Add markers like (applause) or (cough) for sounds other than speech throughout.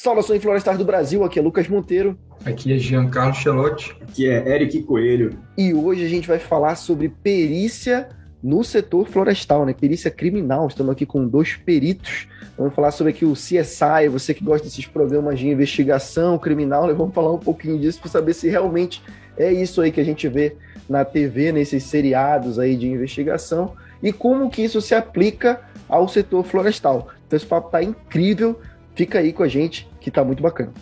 Saudações florestais do Brasil, aqui é Lucas Monteiro. Aqui é Giancarlo Chelotti. Aqui é Eric Coelho. E hoje a gente vai falar sobre perícia no setor florestal, né? Perícia criminal. Estamos aqui com dois peritos. Vamos falar sobre aqui o CSI, você que gosta desses programas de investigação criminal, né? vamos falar um pouquinho disso para saber se realmente é isso aí que a gente vê na TV, nesses seriados aí de investigação, e como que isso se aplica ao setor florestal. Então esse papo tá incrível. Fica aí com a gente, que tá muito bacana.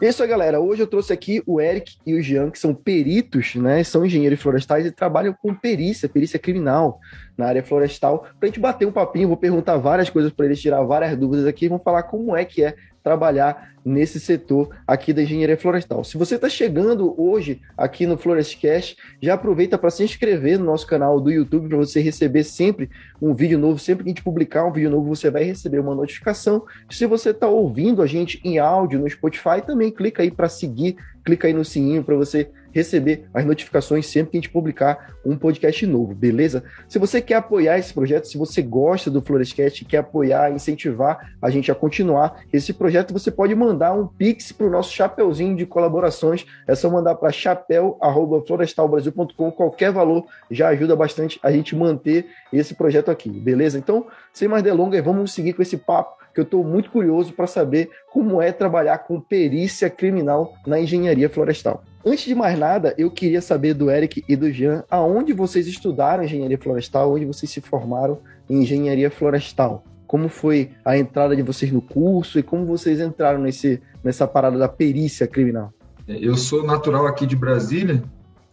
É isso aí, galera. Hoje eu trouxe aqui o Eric e o Jean, que são peritos, né? São engenheiros florestais e trabalham com perícia, perícia criminal na área florestal. Pra gente bater um papinho, vou perguntar várias coisas para eles tirar várias dúvidas aqui. Vamos falar como é que é trabalhar nesse setor aqui da engenharia florestal. Se você está chegando hoje aqui no Florestcast, já aproveita para se inscrever no nosso canal do YouTube para você receber sempre um vídeo novo. Sempre que a gente publicar um vídeo novo, você vai receber uma notificação. Se você está ouvindo a gente em áudio no Spotify, também clica aí para seguir, clica aí no sininho para você receber as notificações sempre que a gente publicar um podcast novo, beleza? Se você quer apoiar esse projeto, se você gosta do Florescast, quer apoiar, incentivar a gente a continuar esse projeto, você pode mandar um pix para o nosso chapeuzinho de colaborações. É só mandar para chapéu@florestalbrasil.com, qualquer valor já ajuda bastante a gente manter esse projeto aqui, beleza? Então, sem mais delongas, vamos seguir com esse papo que eu estou muito curioso para saber como é trabalhar com perícia criminal na engenharia florestal. Antes de mais nada, eu queria saber do Eric e do Jean aonde vocês estudaram engenharia florestal, onde vocês se formaram em engenharia florestal. Como foi a entrada de vocês no curso e como vocês entraram nesse, nessa parada da perícia criminal? Eu sou natural aqui de Brasília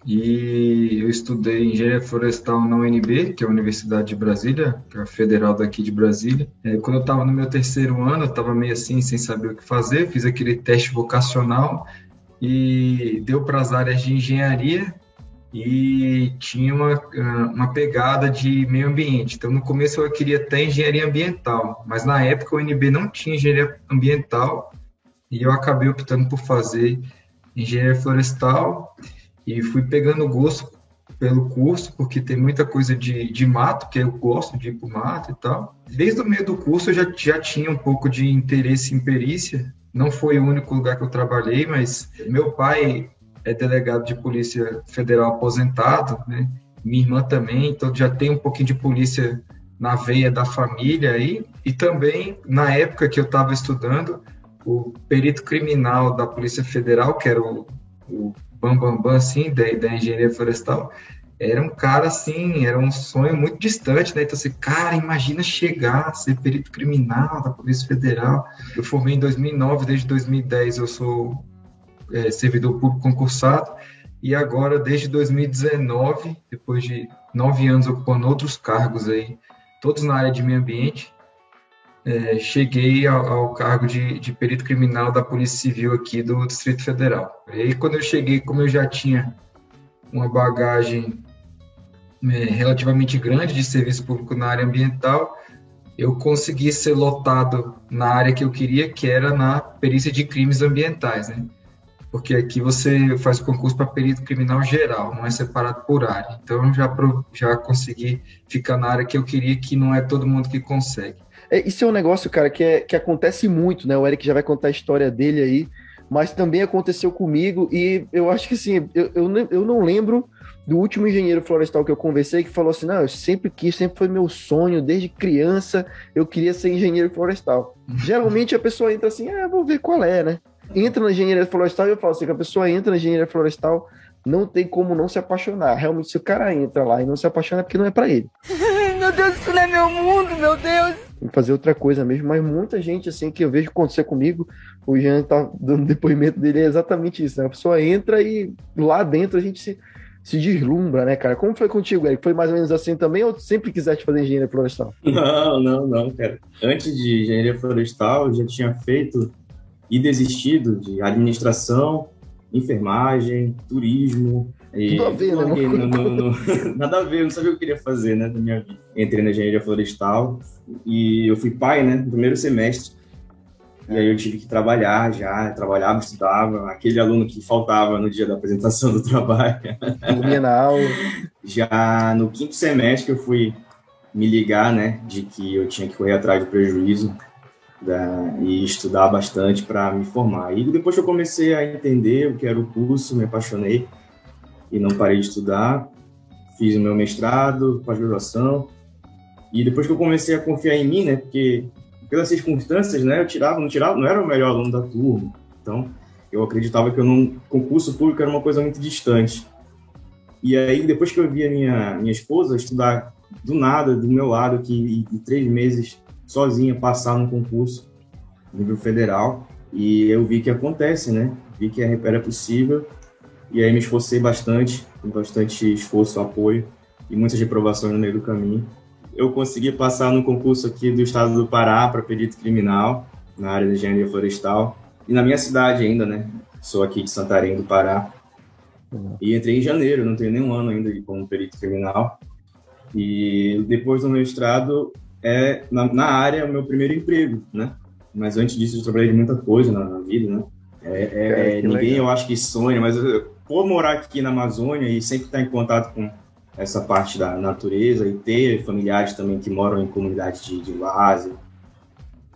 e eu estudei engenharia florestal na UNB, que é a Universidade de Brasília, que é a federal daqui de Brasília. É, quando eu estava no meu terceiro ano, eu estava meio assim, sem saber o que fazer, fiz aquele teste vocacional e deu para as áreas de engenharia e tinha uma, ah, uma pegada de meio ambiente. Então, no começo eu queria até engenharia ambiental, mas na época o UNB não tinha engenharia ambiental e eu acabei optando por fazer engenharia florestal e fui pegando gosto pelo curso, porque tem muita coisa de, de mato, que eu gosto de ir para o mato e tal. Desde o meio do curso eu já, já tinha um pouco de interesse em perícia, não foi o único lugar que eu trabalhei, mas meu pai é delegado de polícia federal aposentado, né? Minha irmã também, então já tem um pouquinho de polícia na veia da família aí. E também, na época que eu estava estudando, o perito criminal da Polícia Federal, que era o, o Bambambam, Bam, Bam, assim, da, da engenharia florestal, era um cara assim, era um sonho muito distante, né? Então, assim, cara, imagina chegar, ser perito criminal da Polícia Federal. Eu formei em 2009, desde 2010 eu sou é, servidor público concursado, e agora, desde 2019, depois de nove anos ocupando outros cargos aí, todos na área de meio ambiente, é, cheguei ao, ao cargo de, de perito criminal da Polícia Civil aqui do Distrito Federal. E aí, quando eu cheguei, como eu já tinha uma bagagem relativamente grande de serviço público na área ambiental, eu consegui ser lotado na área que eu queria, que era na perícia de crimes ambientais, né? Porque aqui você faz concurso para perito criminal geral, não é separado por área. Então já, já consegui ficar na área que eu queria, que não é todo mundo que consegue. É, isso é um negócio, cara, que, é, que acontece muito, né? O Eric já vai contar a história dele aí, mas também aconteceu comigo e eu acho que assim, eu, eu, eu não lembro do último engenheiro florestal que eu conversei que falou assim: não, eu sempre quis, sempre foi meu sonho, desde criança eu queria ser engenheiro florestal. Geralmente a pessoa entra assim: ah, vou ver qual é, né? Entra na engenharia florestal e eu falo assim: que a pessoa entra na engenharia florestal, não tem como não se apaixonar. Realmente, se o cara entra lá e não se apaixona, é porque não é para ele. (laughs) meu Deus, isso não é meu mundo, meu Deus! Fazer outra coisa mesmo, mas muita gente assim que eu vejo acontecer comigo, o Jean tá dando depoimento dele é exatamente isso, né? A pessoa entra e lá dentro a gente se se deslumbra, né, cara? Como foi contigo, Eric? Foi mais ou menos assim também ou sempre quiseste fazer engenharia florestal? (laughs) Não, não, não, cara. Antes de engenharia florestal, eu já tinha feito e desistido de administração, enfermagem, turismo. E Tudo a ver, né? No, no, no, (laughs) nada a ver, eu não sabia o que eu queria fazer, né, da minha vida. Entrei na engenharia florestal e eu fui pai, né, no primeiro semestre. E aí eu tive que trabalhar já, trabalhava, estudava, aquele aluno que faltava no dia da apresentação do (laughs) trabalho. Dormia na aula. Já no quinto semestre eu fui me ligar, né, de que eu tinha que correr atrás do prejuízo da, e estudar bastante para me formar. E depois que eu comecei a entender o que era o curso, me apaixonei e não parei de estudar. Fiz o meu mestrado, pós-graduação. E depois que eu comecei a confiar em mim, né, porque pelas circunstâncias, né, eu tirava, não tirava, não era o melhor aluno da turma. Então, eu acreditava que eu não concurso público era uma coisa muito distante. E aí, depois que eu vi a minha, minha esposa estudar do nada, do meu lado, que em três meses sozinha passar no concurso nível federal, e eu vi que acontece, né? Vi que era possível, e aí me esforcei bastante, com bastante esforço, apoio, e muitas reprovações no meio do caminho. Eu consegui passar no concurso aqui do estado do Pará para perito criminal, na área de engenharia florestal, e na minha cidade ainda, né? Sou aqui de Santarém do Pará. E entrei em janeiro, não tenho nenhum ano ainda como perito criminal. E depois do mestrado, é na, na área o meu primeiro emprego, né? Mas antes disso eu trabalhei de muita coisa na, na vida, né? É, é, é ninguém legal. eu acho que sonha, mas eu, por morar aqui na Amazônia e sempre estar em contato com essa parte da natureza e ter familiares também que moram em comunidades de, de base,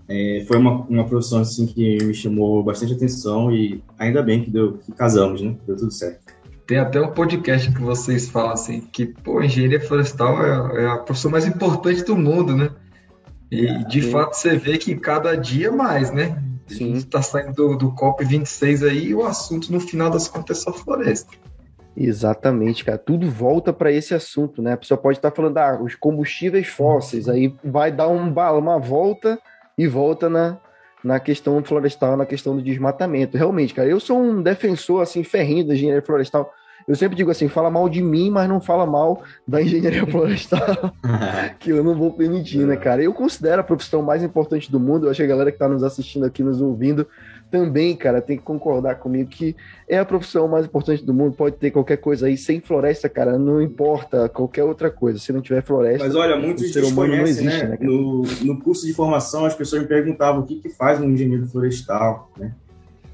é, foi uma, uma profissão assim que me chamou bastante atenção e ainda bem que deu que casamos, né? Deu tudo certo. Tem até um podcast que vocês falam assim que pô, engenharia florestal é, é a profissão mais importante do mundo, né? E é, de fato você vê que cada dia mais, né? Sim. está saindo do, do COP26 aí e o assunto no final das contas é só floresta. Exatamente, cara. Tudo volta para esse assunto, né? A pessoa pode estar falando, ah, os combustíveis fósseis, aí vai dar um, uma volta e volta na, na questão florestal, na questão do desmatamento. Realmente, cara, eu sou um defensor, assim, ferrinho da engenharia florestal. Eu sempre digo assim, fala mal de mim, mas não fala mal da engenharia florestal, (laughs) que eu não vou permitir, né, cara? Eu considero a profissão mais importante do mundo. Eu acho que a galera que está nos assistindo aqui, nos ouvindo, também, cara, tem que concordar comigo que é a profissão mais importante do mundo. Pode ter qualquer coisa aí, sem floresta, cara, não importa qualquer outra coisa. Se não tiver floresta. Mas olha, muitos ser humano não existe, né? né no, no curso de formação, as pessoas me perguntavam o que, que faz um engenheiro florestal, né?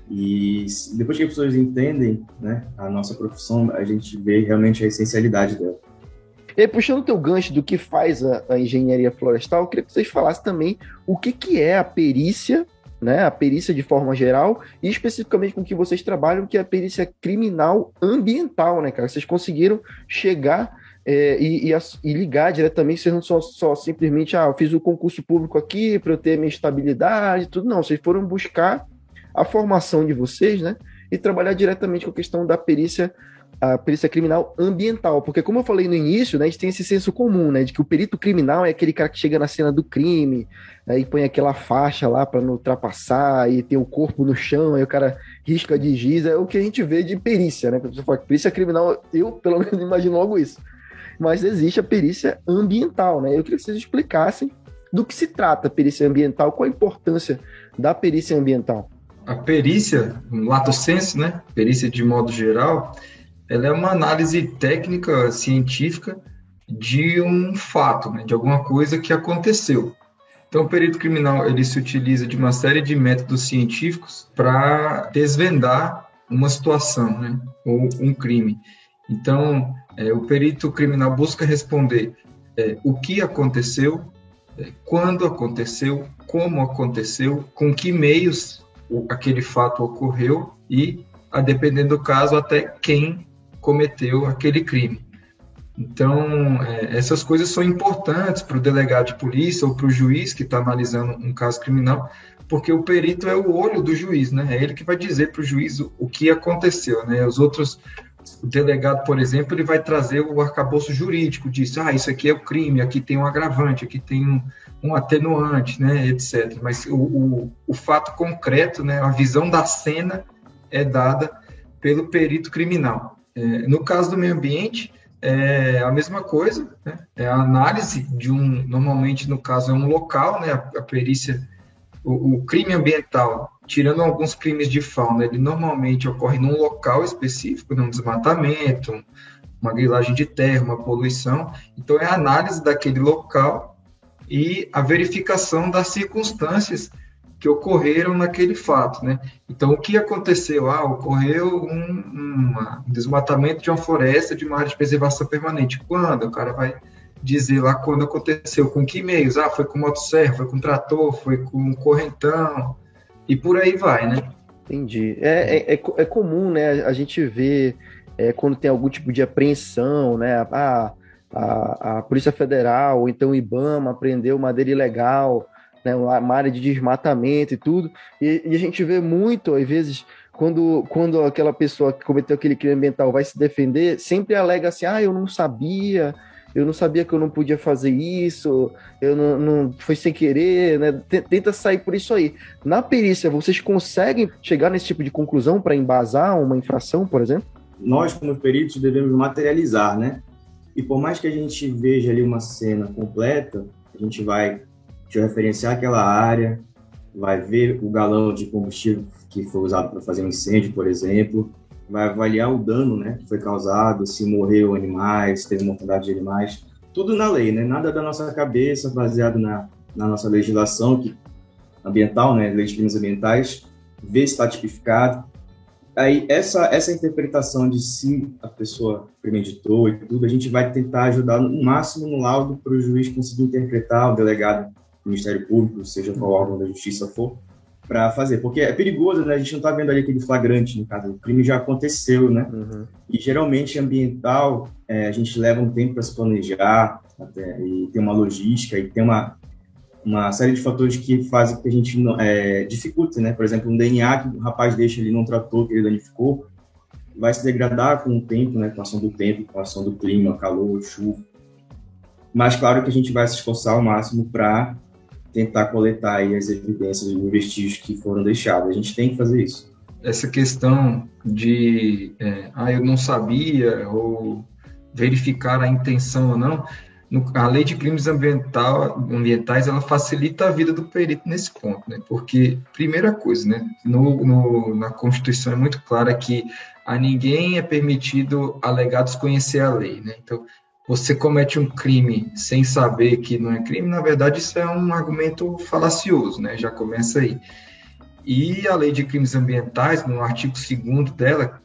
E depois que as pessoas entendem né, a nossa profissão, a gente vê realmente a essencialidade dela. E puxando o teu gancho do que faz a, a, engenharia florestal, eu queria que vocês falassem também o que, que é a perícia né, a perícia de forma geral e especificamente com que vocês trabalham, que é a perícia criminal ambiental, né, cara? Vocês conseguiram chegar é, e, e, e, ligar diretamente, vocês não só, só simplesmente, ah, eu fiz o concurso público aqui para eu ter minha estabilidade, tudo, não, vocês foram buscar a formação de vocês, né, e trabalhar diretamente com a questão da perícia a perícia criminal ambiental, porque como eu falei no início, né, a gente tem esse senso comum, né, de que o perito criminal é aquele cara que chega na cena do crime, aí põe aquela faixa lá para não ultrapassar e tem o corpo no chão, aí o cara risca de giz, é o que a gente vê de perícia, né? Quando você fala perícia criminal, eu pelo menos (laughs) imagino logo isso. Mas existe a perícia ambiental, né? Eu queria que vocês explicassem do que se trata a perícia ambiental, qual a importância da perícia ambiental. A perícia, lato senso, né? Perícia de modo geral, ela é uma análise técnica científica de um fato, né, de alguma coisa que aconteceu. Então, o perito criminal ele se utiliza de uma série de métodos científicos para desvendar uma situação, né, ou um crime. Então, é, o perito criminal busca responder é, o que aconteceu, é, quando aconteceu, como aconteceu, com que meios aquele fato ocorreu e, a depender do caso, até quem cometeu aquele crime. Então, é, essas coisas são importantes para o delegado de polícia ou para o juiz que está analisando um caso criminal, porque o perito é o olho do juiz, né? É ele que vai dizer para o juiz o, o, que aconteceu, né? Os outros, o delegado, por exemplo, ele vai trazer o arcabouço jurídico, diz, ah, isso aqui é o crime, aqui tem um agravante, aqui tem um, um atenuante, né, etc. Mas o, o, o fato concreto, né, a visão da cena é dada pelo perito criminal. É, no caso do meio ambiente, é a mesma coisa, né? é a análise de um, normalmente no caso é um local, né? a, a perícia, o, o, crime ambiental, tirando alguns crimes de fauna, ele normalmente ocorre num local específico, num desmatamento, uma grilagem de terra, uma poluição, então é a análise daquele local e a verificação das circunstâncias que ocorreram naquele fato, né? Então, o que aconteceu? Ah, ocorreu um, um desmatamento de uma floresta de uma área de preservação permanente. Quando? O cara vai dizer lá quando aconteceu, com que meios, ah, foi com motosserra, foi com trator, foi com correntão, e por aí vai, né? Entendi. É, é, é, é comum, né, a gente ver é, quando tem algum tipo de apreensão, né, a, a, a Polícia Federal, ou então o IBAMA apreendeu madeira ilegal, né, uma área de desmatamento e tudo, e, e a gente vê muito, às vezes, quando, quando aquela pessoa que cometeu aquele crime ambiental vai se defender, sempre alega assim, ah, eu não sabia, eu não sabia que eu não podia fazer isso, eu não, não foi sem querer, né? Tenta sair por isso aí. Na perícia, vocês conseguem chegar nesse tipo de conclusão para embasar uma infração, por exemplo? Nós, como peritos, devemos materializar, né? E por mais que a gente veja ali uma cena completa, a gente vai referenciar aquela área, vai ver o galão de combustível que foi usado para fazer um incêndio, por exemplo, vai avaliar o dano né, que foi causado, se morreu animais, teve mortandade de animais, tudo na lei, né? Nada da nossa cabeça, baseado na, na nossa legislação que, ambiental, né? Lei de crimes ambientais, ver se está tipificado. Aí, essa, essa interpretação de se a pessoa premeditou e tudo, a gente vai tentar ajudar no máximo no laudo para o juiz conseguir interpretar, o delegado do Ministério Público, seja qual órgão da justiça for, para fazer, porque é perigoso, né? A gente não está vendo ali aquele flagrante, no caso, o crime já aconteceu, né? Uhum. E geralmente ambiental, é, a gente leva um tempo para se planejar, até, e tem uma logística, e tem uma, uma série de fatores que fazem que a gente é, dificulte, né? Por exemplo, um DNA que o rapaz deixa ali não tratou, que ele danificou, vai se degradar com o tempo, né? Com a ação do tempo, com a ação do clima, calor, chuva. Mas claro que a gente vai se esforçar ao máximo para tentar coletar aí as evidências e vestígios que foram deixados. A gente tem que fazer isso. Essa questão de, é, ah, eu não sabia, ou verificar a intenção ou não, no, a lei de crimes ambiental, ambientais, ela facilita a vida do perito nesse ponto, né? Porque, primeira coisa, né? No, no, na Constituição é muito clara que a ninguém é permitido alegar desconhecer a lei, né? Então, você comete um crime sem saber que não é crime, na verdade isso é um argumento falacioso, né? Já começa aí. E a lei de crimes ambientais, no artigo 2 dela,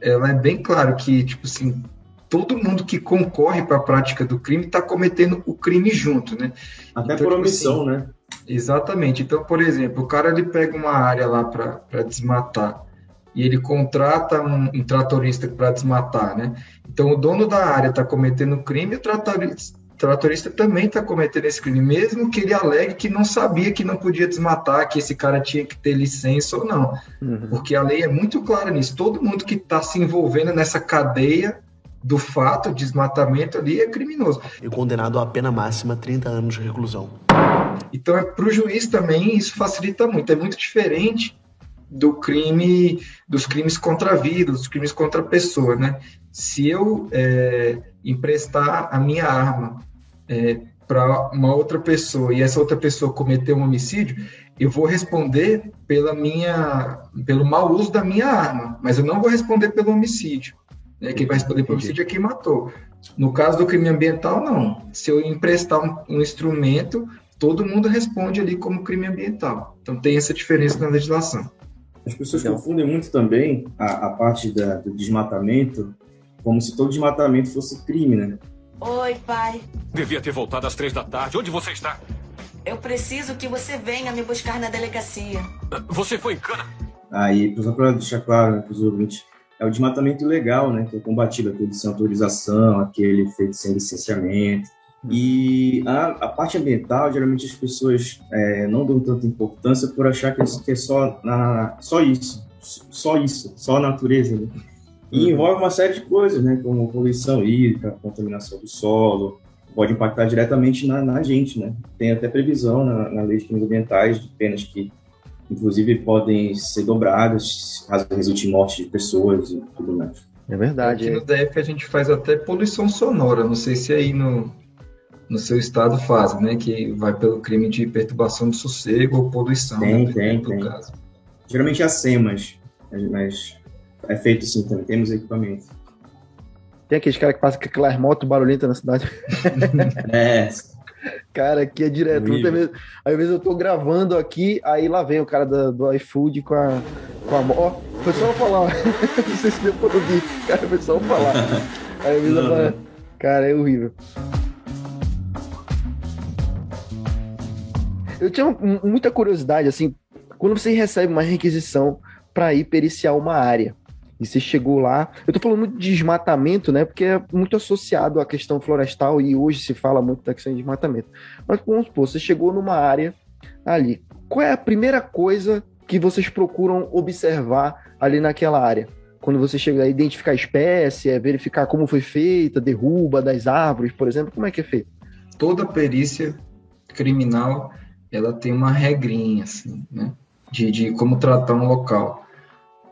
ela é bem claro que, tipo assim, todo mundo que concorre para a prática do crime está cometendo o crime junto, né? Até então, por tipo omissão, assim, né? Exatamente. Então, por exemplo, o cara ele pega uma área lá para desmatar e ele contrata um, um tratorista para desmatar, né? Então, o dono da área está cometendo crime, o tratorista, tratorista também está cometendo esse crime, mesmo que ele alegue que não sabia que não podia desmatar, que esse cara tinha que ter licença ou não. Uhum. Porque a lei é muito clara nisso. Todo mundo que está se envolvendo nessa cadeia do fato, de desmatamento ali, é criminoso. E condenado a pena máxima 30 anos de reclusão. Então, é, para o juiz também, isso facilita muito. É muito diferente do crime, dos crimes contra a vida, dos crimes contra a pessoa, né? Se eu é, emprestar a minha arma é, para uma outra pessoa e essa outra pessoa cometer um homicídio, eu vou responder pela minha, pelo mau uso da minha arma, mas eu não vou responder pelo homicídio. Né? Quem vai responder pelo homicídio é quem matou. No caso do crime ambiental, não. Se eu emprestar um, um instrumento, todo mundo responde ali como crime ambiental. Então tem essa diferença na legislação. As pessoas então, confundem muito também a, a parte da, do desmatamento como se todo desmatamento fosse crime, né? Oi, pai. Devia ter voltado às três da tarde. Onde você está? Eu preciso que você venha me buscar na delegacia. Você foi em cana? Aí, só para deixar claro né, para os ouvintes, é o desmatamento ilegal, né? Que é combatido, aquele sem autorização, aquele feito sem licenciamento. E a, a, parte ambiental, geralmente as pessoas é, não dão tanta importância por achar que, que é só, na, só isso, só isso, só a natureza. Né? E uhum. envolve uma série de coisas, né, como poluição hídrica, contaminação do solo, pode impactar diretamente na, na gente. Né? Tem até previsão na, na lei de crimes ambientais de penas que, inclusive, podem ser dobradas caso resulte em morte de pessoas e tudo mais. É verdade. Aqui no DF a gente faz até poluição sonora, não sei se aí no, no seu estado fazem, né? Que vai pelo crime de perturbação do sossego ou poluição. Tem, né, tem, tem. Caso. Geralmente as SEMAS, mas é feito sim também, temos equipamento. Tem aqueles caras que passam com aquelas motos barulhentas na cidade. (laughs) é. (laughs) Cara, aqui é direto. Muitas às vezes eu tô gravando aqui, aí lá vem o cara do, do iFood com a. Com a ó, oh, foi só eu falar. (laughs) Não sei se deu pra ouvir. Cara, foi só eu falar. (laughs) Aí às vezes eu falo, cara, é horrível. Eu tinha muita curiosidade, assim, quando você recebe uma requisição para ir periciar uma área e você chegou lá. Eu tô falando muito de desmatamento, né? Porque é muito associado à questão florestal e hoje se fala muito da questão de desmatamento. Mas vamos supor, você chegou numa área ali. Qual é a primeira coisa que vocês procuram observar ali naquela área? Quando você chega a identificar a espécie, é verificar como foi feita, derruba das árvores, por exemplo, como é que é feito? Toda perícia criminal, ela tem uma regrinha, assim, né? De, de como tratar um local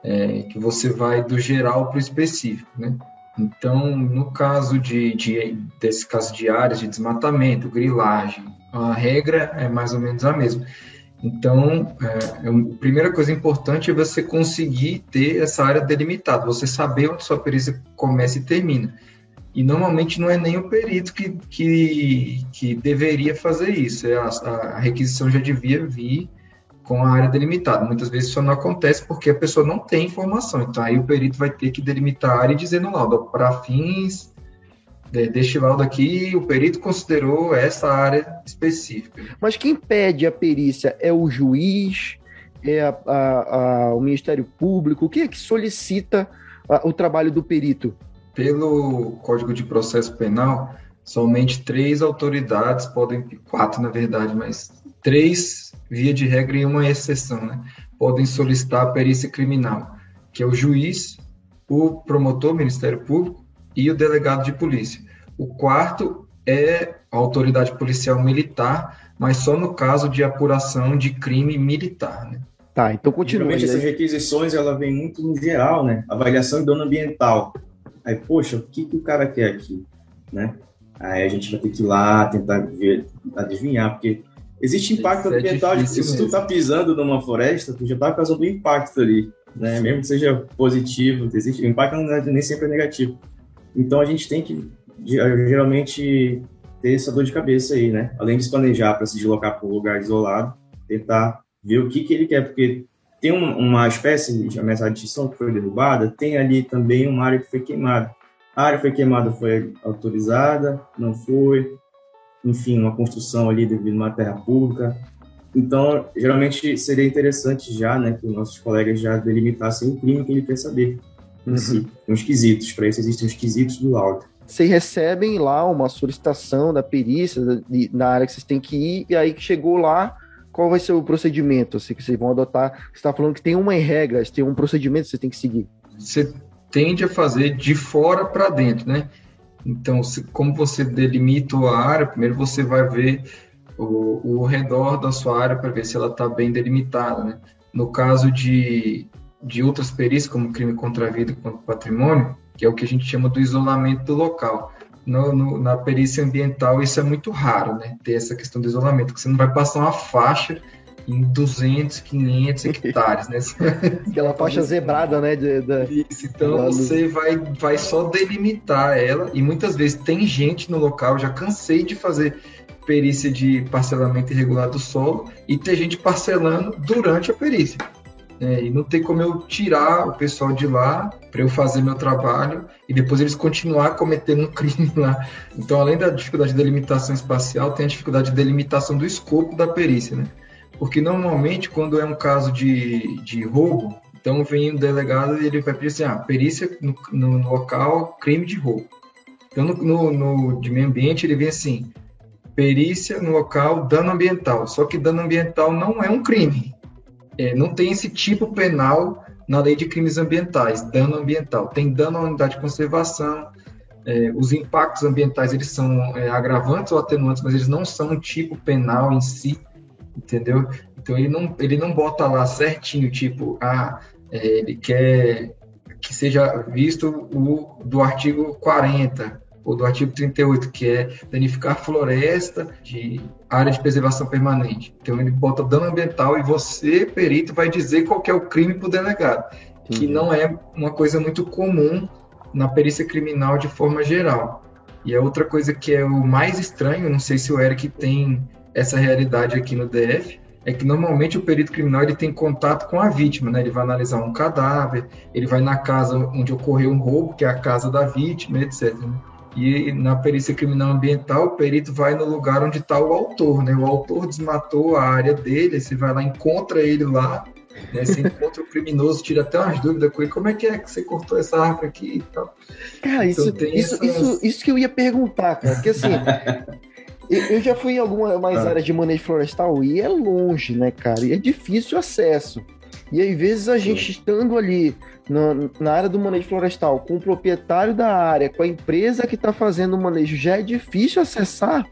é, que você vai do geral para o específico, né? Então, no caso de, de, desse caso de áreas de desmatamento, grilagem, a regra é mais ou menos a mesma. Então, é, é a primeira coisa importante é você conseguir ter essa área delimitada, você saber onde sua perícia começa e termina. E normalmente não é nem o perito que, que, que deveria fazer isso, é a, a requisição já devia vir com a área delimitada. Muitas vezes isso não acontece porque a pessoa não tem informação. Então aí o perito vai ter que delimitar a área e dizer no laudo, para fins deste laudo aqui, o perito considerou essa área específica. Mas quem pede a perícia é o juiz, é a, a, a, o Ministério Público? O que é que solicita o trabalho do perito? Pelo Código de Processo Penal, somente três autoridades podem, quatro na verdade, mas três via de regra e uma exceção, né, podem solicitar a perícia criminal, que é o juiz, o promotor, Ministério Público e o delegado de polícia. O quarto é a autoridade policial militar, mas só no caso de apuração de crime militar, né? Tá, então continua. Geralmente essas requisições ela vem muito no geral, né? Avaliação de dano ambiental. Aí, poxa, o que, que o cara quer aqui, né? Aí a gente vai ter que ir lá tentar ver, adivinhar, porque Existe impacto Isso é ambiental é se tu tá pisando numa floresta, tu já tá causando impacto ali, né? Mesmo que seja positivo, existe o impacto é, nem sempre é negativo. Então a gente tem que geralmente ter essa dor de cabeça aí, né? Além de se planejar para se deslocar para um lugar isolado, tentar ver o que que ele quer, porque tem uma espécie de ameaça de extinção que foi derrubada, tem ali também uma área que foi queimada. A área foi queimada foi autorizada, não foi, enfim, uma construção ali devido a uma terra pública. Então, geralmente seria interessante já, né, que os nossos colegas já delimitassem o crime que ele quer saber. Uhum. Si, uns quesitos, para isso existem os quesitos do laudo. Vocês recebem lá uma solicitação da perícia na área que vocês têm que ir, e aí que chegou lá, qual vai ser o procedimento assim, que vocês vão adotar? Você está falando que tem uma regra, tem um procedimento que você tem que seguir. Você tende a fazer de fora para dentro, né? Então, se, como você delimita a área, primeiro você vai ver o, o redor da sua área para ver se ela está bem delimitada. Né? No caso de, de outras perícias, como crime contra a vida e contra o patrimônio, que é o que a gente chama do isolamento do local. No, no, na perícia ambiental, isso é muito raro, né? Ter essa questão do isolamento, porque você não vai passar uma faixa em 200, 500 hectares, né? (laughs) Aquela faixa zebrada, né? De, de... Isso, então você vai, vai só delimitar ela e muitas vezes tem gente no local, já cansei de fazer perícia de parcelamento irregular do solo e ter gente parcelando durante a perícia. É, e não tem como eu tirar o pessoal de lá para eu fazer meu trabalho e depois eles continuar cometendo um (laughs) crime lá. Então, além da dificuldade de delimitação espacial, tem a dificuldade de delimitação do escopo da perícia, né? Porque normalmente, quando é um caso de, de roubo, então vem o delegado e ele vai pedir assim, ah, perícia no, no, local, crime de roubo. Então, no, no, de meio ambiente, ele vem assim, perícia no local, dano ambiental. Só que dano ambiental não é um crime. É, não tem esse tipo penal na lei de crimes ambientais, dano ambiental. Tem dano à unidade de conservação, é, os impactos ambientais eles são é, agravantes ou atenuantes, mas eles não são um tipo penal em si entendeu? Então ele não, ele não bota lá certinho, tipo, ah, é, ele quer que seja visto o do artigo 40 ou do artigo 38, que é danificar floresta de área de preservação permanente. Então ele bota dano ambiental e você, perito, vai dizer qual é o crime para o delegado, uhum. que não é uma coisa muito comum na perícia criminal de forma geral. E a outra coisa que é o mais estranho, não sei se o Eric tem essa realidade aqui no DF é que normalmente o perito criminal ele tem contato com a vítima, né? Ele vai analisar um cadáver, ele vai na casa onde ocorreu um roubo, que é a casa da vítima, etc. Né? E na perícia criminal ambiental, o perito vai no lugar onde está o autor, né? O autor desmatou a área dele, você vai lá, encontra ele lá, né? Você encontra o criminoso, tira até umas dúvidas com ele, como é que é que você cortou essa árvore aqui e tal. Cara, isso, Então, tem isso, essas- isso, isso que eu ia perguntar, cara. Porque assim, (laughs) eu, eu já fui em algumas mais Ah. áreas de manejo florestal e é longe, né, cara? E é difícil o acesso. E às vezes a gente estando ali na, na área do manejo florestal, com o proprietário da área, com a empresa que está fazendo o manejo, já é difícil acessar.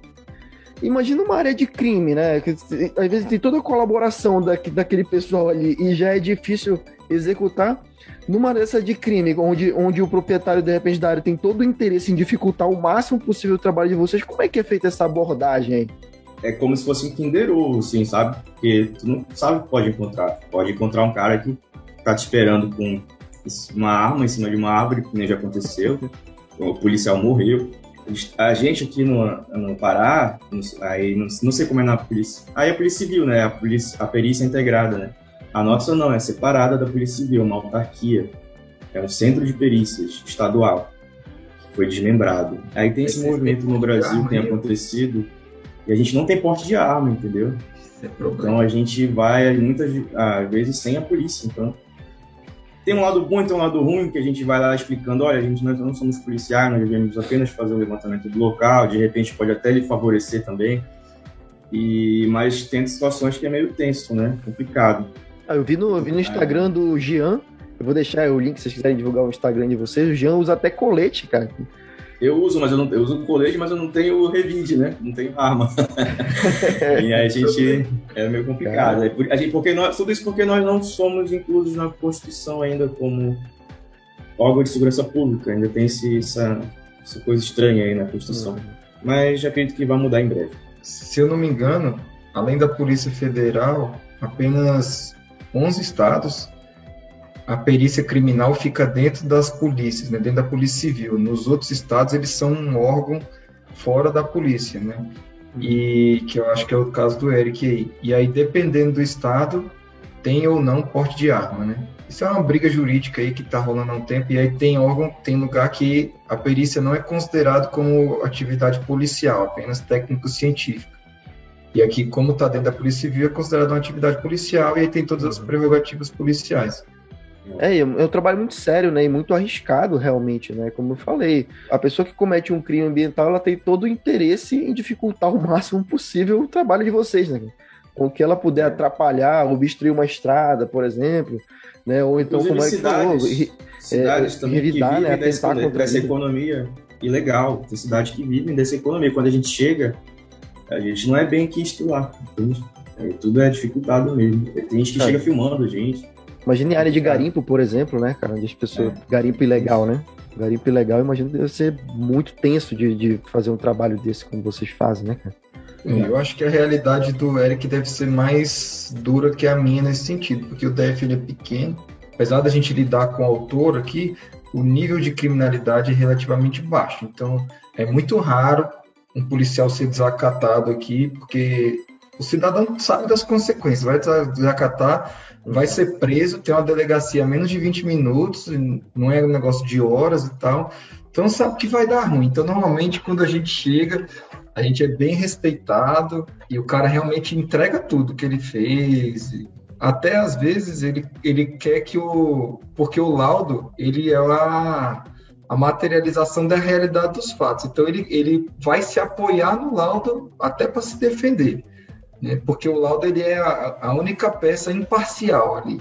Imagina uma área de crime, né? Que, às vezes tem toda a colaboração daqui, daquele pessoal ali e já é difícil executar. Numa dessa de crime, onde, onde o proprietário, de repente, da área tem todo o interesse em dificultar o máximo possível o trabalho de vocês, como é que é feita essa abordagem aí? É como se fosse um Kinder Ovo, assim, sabe? Porque tu não sabe o que pode encontrar. Pode encontrar um cara que tá te esperando com uma arma em cima de uma árvore, que nem já aconteceu. O policial morreu. A gente aqui no, no Pará, aí não, não sei como é na polícia. Aí a polícia civil, né? A, polícia, a perícia integrada, né? A nossa não, é separada da polícia civil, uma autarquia. É um centro de perícias estadual. que Foi desmembrado. Aí tem esse Esse movimento no Brasil, tem arma aí. acontecido. E a gente não tem porte de arma, entendeu? É. Então a gente vai muitas às vezes sem a polícia. Então tem um lado bom e tem um lado ruim que a gente vai lá explicando, olha, a gente nós não somos policiais, nós devemos apenas fazer o levantamento do local, de repente pode até lhe favorecer também. E mas tem situações que é meio tenso, né? Complicado. Ah, eu vi no, eu vi no Instagram do Jean, eu vou deixar o link se vocês quiserem divulgar o Instagram de vocês. O Jean usa até colete, cara. Eu uso, mas eu não eu uso colete, mas eu não tenho revide, né? Não tenho arma. (laughs) e aí a gente é meio complicado. É por- a gente, porque nós, tudo isso porque nós não somos inclusos na Constituição ainda como órgão de segurança pública. Ainda tem esse, essa, essa coisa estranha aí na Constituição. Mas já acredito que vai mudar em breve. Se eu não me engano, além da Polícia Federal, apenas 11 estados a perícia criminal fica dentro das polícias, né, dentro da Polícia Civil. Nos outros estados eles são um órgão fora da polícia, né? E que eu acho que é o caso do Eric aí. E aí dependendo do estado tem ou não porte de arma, né? Isso é uma briga jurídica aí que está rolando há um tempo e aí tem órgão, tem lugar que a perícia não é considerado como atividade policial, apenas técnico-científica. E aqui, como está dentro da Polícia Civil, é considerado uma atividade policial e aí tem todas as prerrogativas policiais. É, é um é trabalho muito sério, né? E muito arriscado, realmente, né? Como eu falei, a pessoa que comete um crime ambiental, ela tem todo o interesse em dificultar o máximo possível o trabalho de vocês, né? Com que ela puder atrapalhar, obstruir uma estrada, por exemplo, né? Ou então, Inclusive, como é que falou, cidades, ri- cidades é, também que revidar, vivem né, dessa, dessa economia ilegal. Tem cidades que vivem dessa economia. Quando a gente chega, a gente não é bem quisto lá, entende? Aí tudo é dificultado mesmo. Tem gente que É. chega filmando a gente. Imagine a área de garimpo, por exemplo, né, cara? Onde as pessoas. Garimpo ilegal, né? Garimpo ilegal, imagino que deve ser muito tenso de, de fazer um trabalho desse como vocês fazem, né, cara? Eu acho que a realidade do Eric deve ser mais dura que a minha nesse sentido, porque o DF ele é pequeno. Apesar da gente lidar com o autor aqui, o nível de criminalidade é relativamente baixo. Então, é muito raro um policial ser desacatado aqui, porque o cidadão sabe das consequências. Vai desacatar, vai ser preso, tem uma delegacia a menos de 20 minutos, não é um negócio de horas e tal. Então, sabe que vai dar ruim. Então, normalmente, quando a gente chega, a gente é bem respeitado e o cara realmente entrega tudo que ele fez. Até às vezes ele, ele quer que o. Porque o laudo ele é a, a materialização da realidade dos fatos. Então ele, ele vai se apoiar no laudo até para se defender. Né? Porque o laudo ele é a, a única peça imparcial ali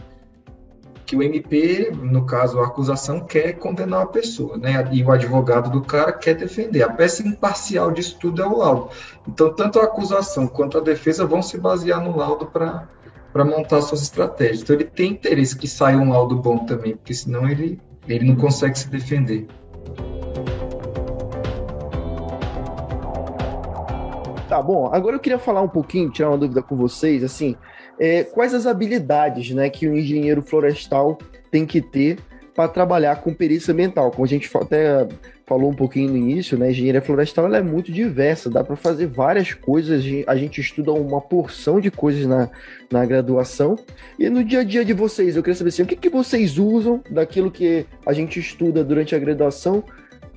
que o MP, no caso a acusação, quer condenar a pessoa, né? E o advogado do cara quer defender. A peça imparcial disso tudo é o laudo. Então, tanto a acusação quanto a defesa vão se basear no laudo para para montar suas estratégias. Então, ele tem interesse que saia um laudo bom também, porque senão ele ele não consegue se defender. Tá bom, agora eu queria falar um pouquinho, tirar uma dúvida com vocês, assim, é, quais as habilidades né, que o engenheiro florestal tem que ter para trabalhar com perícia ambiental? Como a gente até falou um pouquinho no início, né, engenharia florestal ela é muito diversa, dá para fazer várias coisas, a gente estuda uma porção de coisas na, na graduação. E no dia a dia de vocês, eu queria saber assim, o que, que vocês usam daquilo que a gente estuda durante a graduação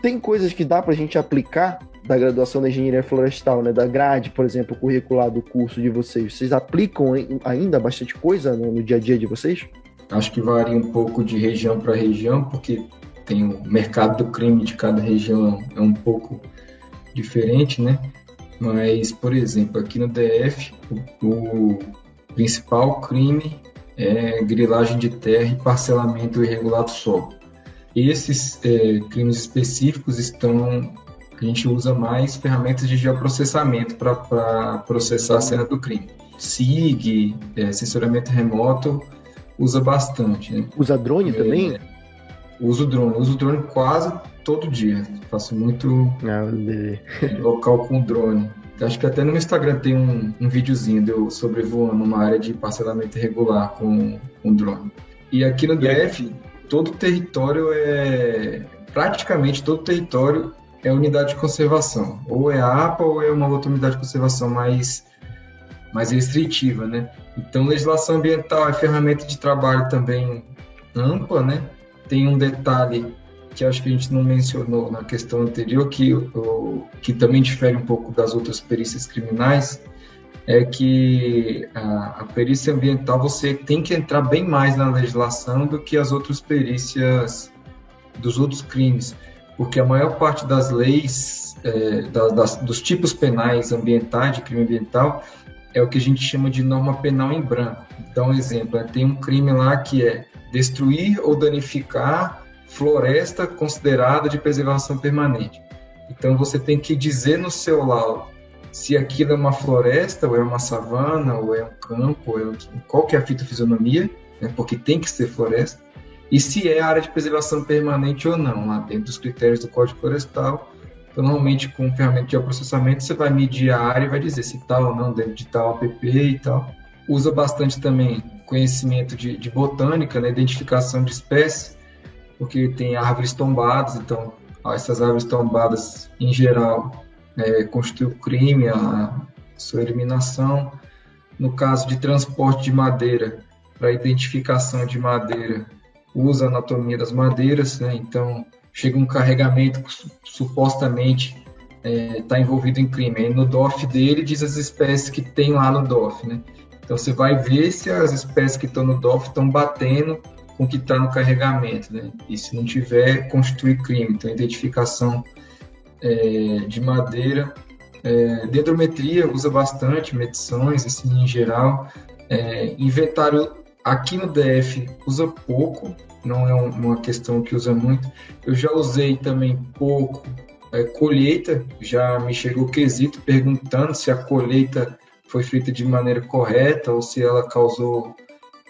tem coisas que dá para a gente aplicar da graduação da engenharia florestal, né? Da grade, por exemplo, curricular do curso de vocês. Vocês aplicam ainda bastante coisa no, no dia a dia de vocês? Acho que varia um pouco de região para região, porque tem o mercado do crime de cada região é um pouco diferente, né? Mas, por exemplo, aqui no DF, o, o principal crime é grilagem de terra e parcelamento irregular do solo. Esses é, crimes específicos estão a gente usa mais ferramentas de geoprocessamento para processar a cena do crime. SIG, é, sensoramento remoto, usa bastante. Né? Usa drone é, também? Uso drone, uso drone quase todo dia. Faço muito ah, (laughs) local com drone. Acho que até no Instagram tem um, um videozinho de eu sobrevoando uma área de parcelamento irregular com, com drone. E aqui no DF, todo o território é. Praticamente todo o território é unidade de conservação. Ou é a APA ou é uma outra unidade de conservação mais, mais restritiva, né? Então, legislação ambiental é ferramenta de trabalho também ampla, né? Tem um detalhe que acho que a gente não mencionou na questão anterior, que, que também difere um pouco das outras perícias criminais, é que a, a, perícia ambiental você tem que entrar bem mais na legislação do que as outras perícias dos outros crimes, porque a maior parte das leis, é, da, das, dos tipos penais ambientais, de crime ambiental, é o que a gente chama de norma penal em branco. Então, um exemplo, é, tem um crime lá que é destruir ou danificar floresta considerada de preservação permanente. Então você tem que dizer no seu laudo se aquilo é uma floresta, ou é uma savana, ou é um campo, ou é um, qual que é a fitofisionomia, né, porque tem que ser floresta, e se é área de preservação permanente ou não, lá dentro dos critérios do Código Florestal. Então, normalmente, com ferramenta de processamento, você vai medir a área e vai dizer se está ou não dentro de tal app e tal. Usa bastante também conhecimento de, de botânica, né, identificação de espécies, porque tem árvores tombadas, então essas árvores tombadas, em geral, é, constituem o crime, a sua eliminação. No caso de transporte de madeira, para identificação de madeira, usa a anatomia das madeiras, né? então chega um carregamento que supostamente está é, tá envolvido em crime. Aí no DOF dele diz as espécies que tem lá no DOF. Né? Então você vai ver se as espécies que estão no DOF estão batendo com o que está no carregamento, né? E se não tiver, constitui crime. Então, identificação é, de madeira. É, dendrometria usa bastante, medições, assim, em geral. É, inventário aqui no DF usa pouco, não é uma questão que usa muito. Eu já usei também pouco é, colheita, já me chegou quesito perguntando se a colheita foi feita de maneira correta ou se ela causou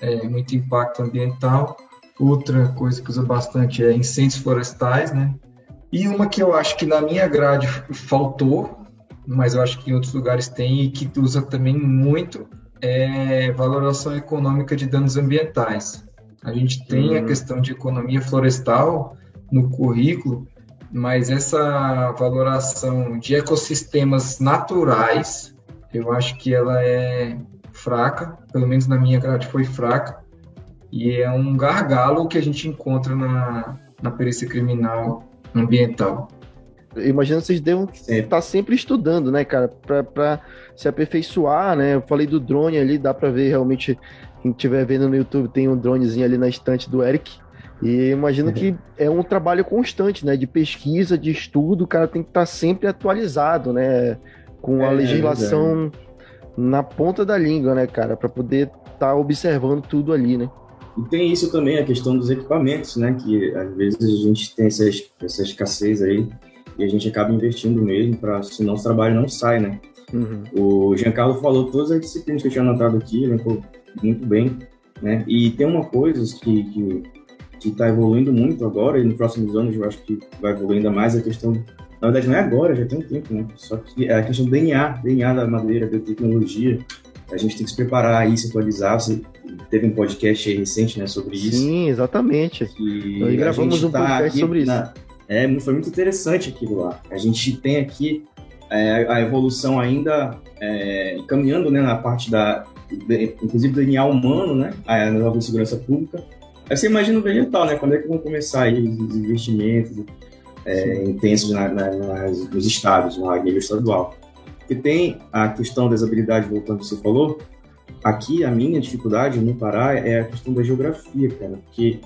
é, muito impacto ambiental. Outra coisa que usa bastante é incêndios florestais, né? E uma que eu acho que na minha grade faltou, mas eu acho que em outros lugares tem e que usa também muito, é valoração econômica de danos ambientais. A gente tem uhum. a questão de economia florestal no currículo, mas essa valoração de ecossistemas naturais, eu acho que ela é fraca, pelo menos na minha grade foi fraca, e é um gargalo que a gente encontra na, na perícia criminal ambiental. Imagino que vocês devam estar sempre estudando, né, cara, para se aperfeiçoar, né? Eu falei do drone ali, dá para ver realmente, quem estiver vendo no YouTube, tem um dronezinho ali na estante do Eric. E imagino uhum. que é um trabalho constante, né, de pesquisa, de estudo, o cara tem que estar sempre atualizado, né, com a é, legislação é na ponta da língua, né, cara, para poder estar tá observando tudo ali, né? E tem isso também, a questão dos equipamentos, né, que às vezes a gente tem essa, essa escassez aí e a gente acaba investindo mesmo, para senão o trabalho não sai, né? Uhum. O Giancarlo falou todas as disciplinas que eu tinha anotado aqui, né, pô, muito bem, né? E tem uma coisa que, que que está evoluindo muito agora e nos próximos anos eu acho que vai evoluir ainda mais a questão na verdade, não é agora, já tem um tempo, né? Só que é a questão do DNA, DNA da madeira, da tecnologia. A gente tem que se preparar aí, se atualizar. Você teve um podcast recente, né, sobre isso. Sim, exatamente. E Nós gravamos um tá podcast sobre isso. Na... É, foi muito interessante aquilo lá. A gente tem aqui é, a evolução ainda é, caminhando, né, na parte da, inclusive do DNA humano, né, a nova segurança pública. Aí você imagina o vegetal, né, quando é que vão começar aí os investimentos, é, intensos na, na, nas, nos estados, no nível estadual. Porque tem a questão das habilidades, voltando ao que você falou, aqui a minha dificuldade no Pará é a questão da geografia, cara, porque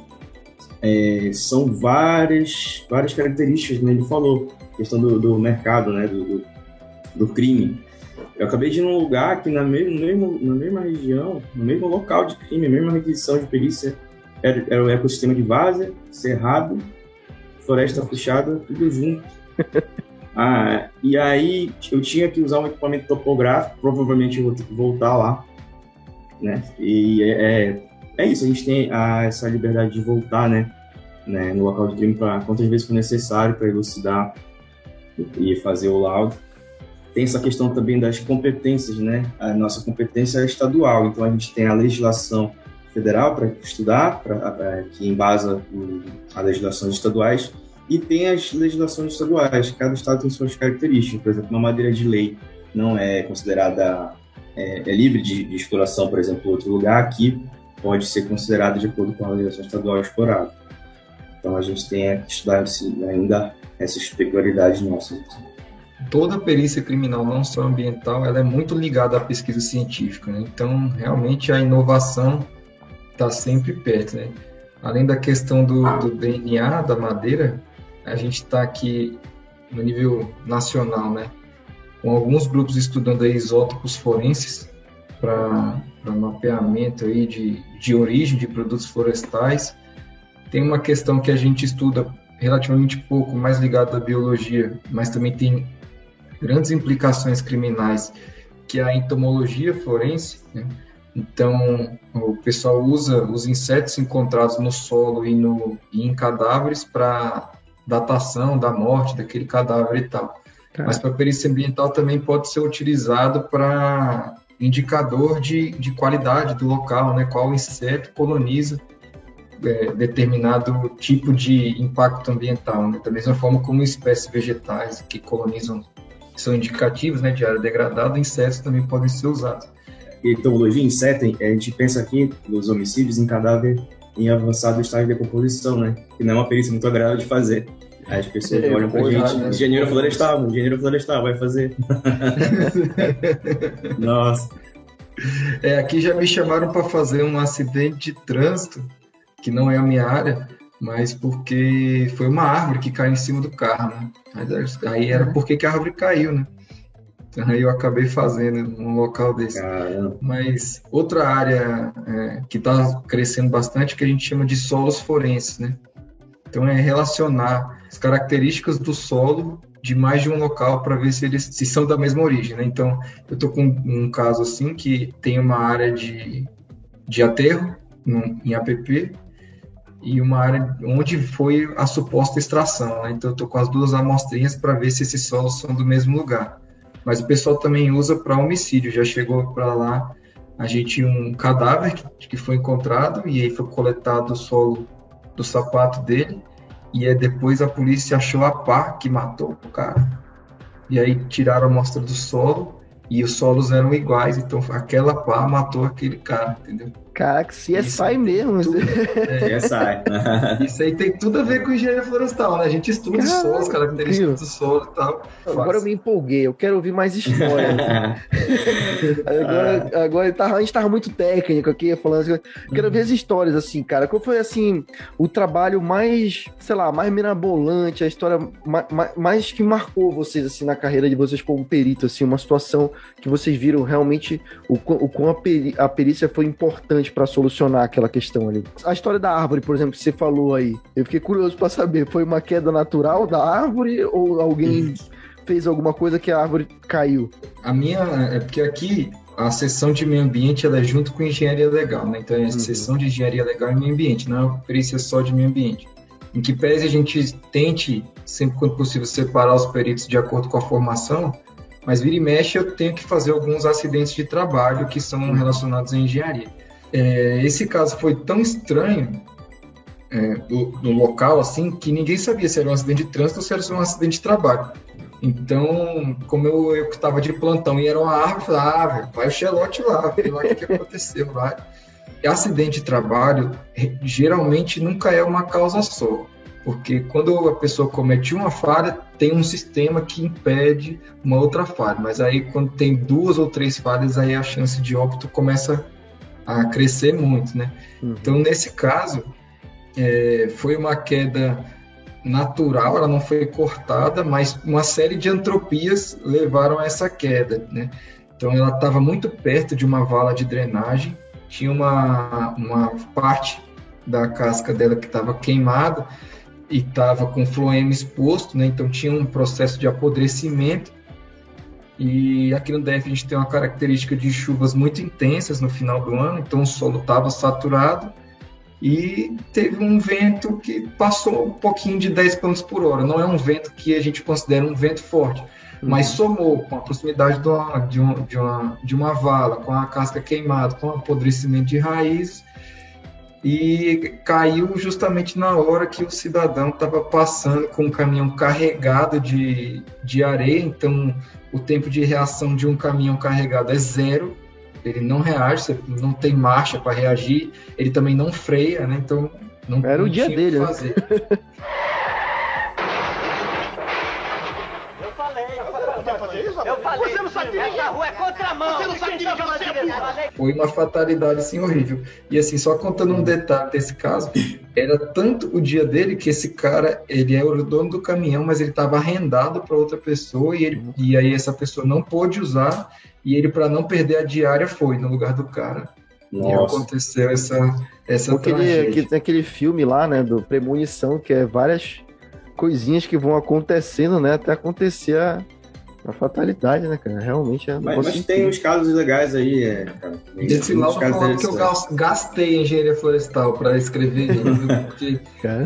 é, são várias, várias características, né? Ele falou, questão do, do mercado, né? Do, do, do, crime. Eu acabei de ir num lugar que na, mesmo, na mesma região, no mesmo local de crime, mesma requisição de perícia, era, era o ecossistema de Várzea, Cerrado, Floresta Fechada, tudo junto. (laughs) ah, e aí eu tinha que usar um equipamento topográfico, provavelmente eu vou ter que voltar lá, né? E é, é é isso, a gente tem a, essa liberdade de voltar, né, né no local de crime para quantas vezes for necessário para elucidar e fazer o laudo. Tem essa questão também das competências, né? A nossa competência é estadual, então a gente tem a legislação federal para estudar, pra, que embasa as legislações estaduais, e tem as legislações estaduais. Cada estado tem suas características. Por exemplo, uma madeira de lei não é considerada é, é livre de, de, exploração, por exemplo, em outro lugar. Aqui pode ser considerado de acordo com a legislação estadual explorado. Então a gente tem que estudar ainda essas peculiaridades nossas. Toda perícia criminal, não só ambiental, ela é muito ligada à pesquisa científica. Né? Então, realmente, a inovação está sempre perto. Né? Além da questão do, do DNA da madeira, a gente está aqui no nível nacional, né? com alguns grupos estudando isótopos forenses para mapeamento aí de, de origem de produtos florestais. Tem uma questão que a gente estuda relativamente pouco, mais ligada à biologia, mas também tem grandes implicações criminais, que é a entomologia forense. Né? Então, o pessoal usa os insetos encontrados no solo e, no, e em cadáveres para datação da morte daquele cadáver e tal. Mas para perícia ambiental também pode ser utilizado para indicador de, de qualidade do local, né? Qual inseto coloniza é, determinado tipo de impacto ambiental, né? Da mesma forma como espécies vegetais que colonizam, são indicativos, né, de área degradada, insetos também podem ser usados. Etologia inseto, a gente pensa aqui nos homicídios em cadáver em avançado estágio de decomposição, né? Que não é uma perícia muito agradável de fazer. As pessoas é, olham pra gente, né? engenheiro florestal, engenheiro florestal, vai fazer. (laughs) Nossa. É, aqui já me chamaram para fazer um acidente de trânsito, que não é a minha área, mas porque foi uma árvore que caiu em cima do carro, né? Aí era porque que a árvore caiu, né? Aí eu acabei fazendo num local desse. Caramba. Mas outra área é, que está crescendo bastante é que a gente chama de solos forenses, né? Então é relacionar as características do solo de mais de um local para ver se eles se são da mesma origem, né? Então, eu estou com um caso assim que tem uma área de, de aterro em APP e uma área onde foi a suposta extração, né? Então, eu estou com as duas amostrinhas para ver se esses solos são do mesmo lugar. Mas o pessoal também usa para homicídio, já chegou para lá a gente um cadáver que, que foi encontrado e aí foi coletado o solo do sapato dele e aí depois a polícia achou a pá que matou o cara. E aí tiraram a amostra do solo e os solos eram iguais, então aquela pá matou aquele cara, entendeu? Caraca, CSI mesmo. Tudo, é, CSI. (laughs) Isso aí tem tudo a ver com engenharia florestal, né? A gente estuda os solos, características do solo e tal. Agora eu me empolguei, eu quero ouvir mais histórias. (laughs) agora, ah. agora tá, a gente tava muito técnico aqui, falando assim, quero uhum. ver as histórias, assim, cara. Qual foi, assim, o trabalho mais, sei lá, mais mirabolante, a história mais, mais que marcou vocês, assim, na carreira de vocês como perito, assim, uma situação que vocês viram realmente o, o quão a, peri, a perícia foi importante para solucionar aquela questão ali. A história da árvore, por exemplo, que você falou aí, eu fiquei curioso para saber, foi uma queda natural da árvore ou alguém fez alguma coisa que a árvore caiu? A minha é porque aqui a seção de meio ambiente ela é junto com engenharia legal, né? Então é a uhum. seção de engenharia legal e meio ambiente, não é uma perícia só de meio ambiente. Em que pese a gente tente, sempre quando possível, separar os peritos de acordo com a formação, mas vira e mexe eu tenho que fazer alguns acidentes de trabalho que são uhum. relacionados à engenharia. É, esse caso foi tão estranho é, do, local assim que ninguém sabia se era um acidente de trânsito ou se era um acidente de trabalho. Então, como eu, eu estava de plantão e era uma árvore, eu ah, velho, vai o Xelote lá, vê lá o que, aconteceu, vai. Acidente de trabalho geralmente nunca é uma causa só. porque quando a pessoa comete uma falha, tem um sistema que impede uma outra falha, mas aí quando tem duas ou três falhas, aí a chance de óbito começa a crescer muito, né? Uhum. Então, nesse caso, é, foi uma queda natural, ela não foi cortada, mas uma série de antropias levaram a essa queda, né? Então, ela estava muito perto de uma vala de drenagem, tinha uma, uma parte da casca dela que estava queimada e estava com floema exposto, né? Então, tinha um processo de apodrecimento. E aqui no DF a gente tem uma característica de chuvas muito intensas no final do ano, então o solo estava saturado e teve um vento que passou um pouquinho de 10 km por hora. Não é um vento que a gente considera um vento forte, uhum. mas somou com a proximidade de uma, de, uma, de, uma, de uma vala, com a casca queimada, com o apodrecimento de raízes, e caiu justamente na hora que o cidadão estava passando com um caminhão carregado de, de areia, então o tempo de reação de um caminhão carregado é zero, ele não reage, não tem marcha para reagir, ele também não freia, né? Então não era o dia dele. Né? (laughs) falei. Você não que a rua é contramão. Você não sabia que é Foi uma fatalidade assim horrível. E assim, só contando um detalhe desse caso, era tanto o dia dele que esse cara, ele é o dono do caminhão, mas ele estava arrendado para outra pessoa e, ele, e aí essa pessoa não pôde usar e ele, para não perder a diária, foi no lugar do cara. Nossa. E aconteceu essa, essa aquele, que, tem aquele filme lá, né, do Premonição, que é várias coisinhas que vão acontecendo, né, até acontecer a, a fatalidade, né, cara? Realmente é. Mas, mas tem uns casos legais aí, é, cara. Esse lá falando que eu gastei em engenharia florestal para escrever, (laughs) porque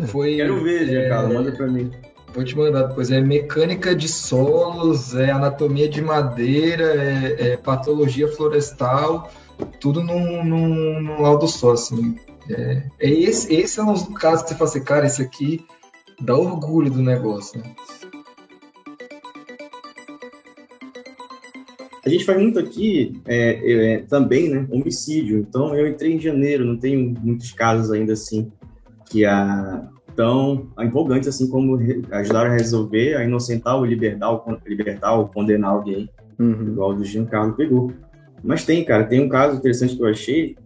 foi. Quero ver, é, cara, manda para mim. Vou te mandar depois. É mecânica de solos, é anatomia de madeira, é, é patologia florestal, tudo num, num, num laudo só, assim. É, é esse, esse é um dos casos que você fala assim, cara, esse aqui dá orgulho do negócio, né? A gente faz muito aqui é, é, também, né, homicídio. Então, eu entrei em janeiro, não tenho muitos casos ainda assim que a, tão empolgantes assim como ajudaram a resolver, a inocentar ou libertar ou, libertar ou condenar alguém, uhum. igual o do Giancarlo pegou. Mas tem, cara, tem um caso interessante que eu achei,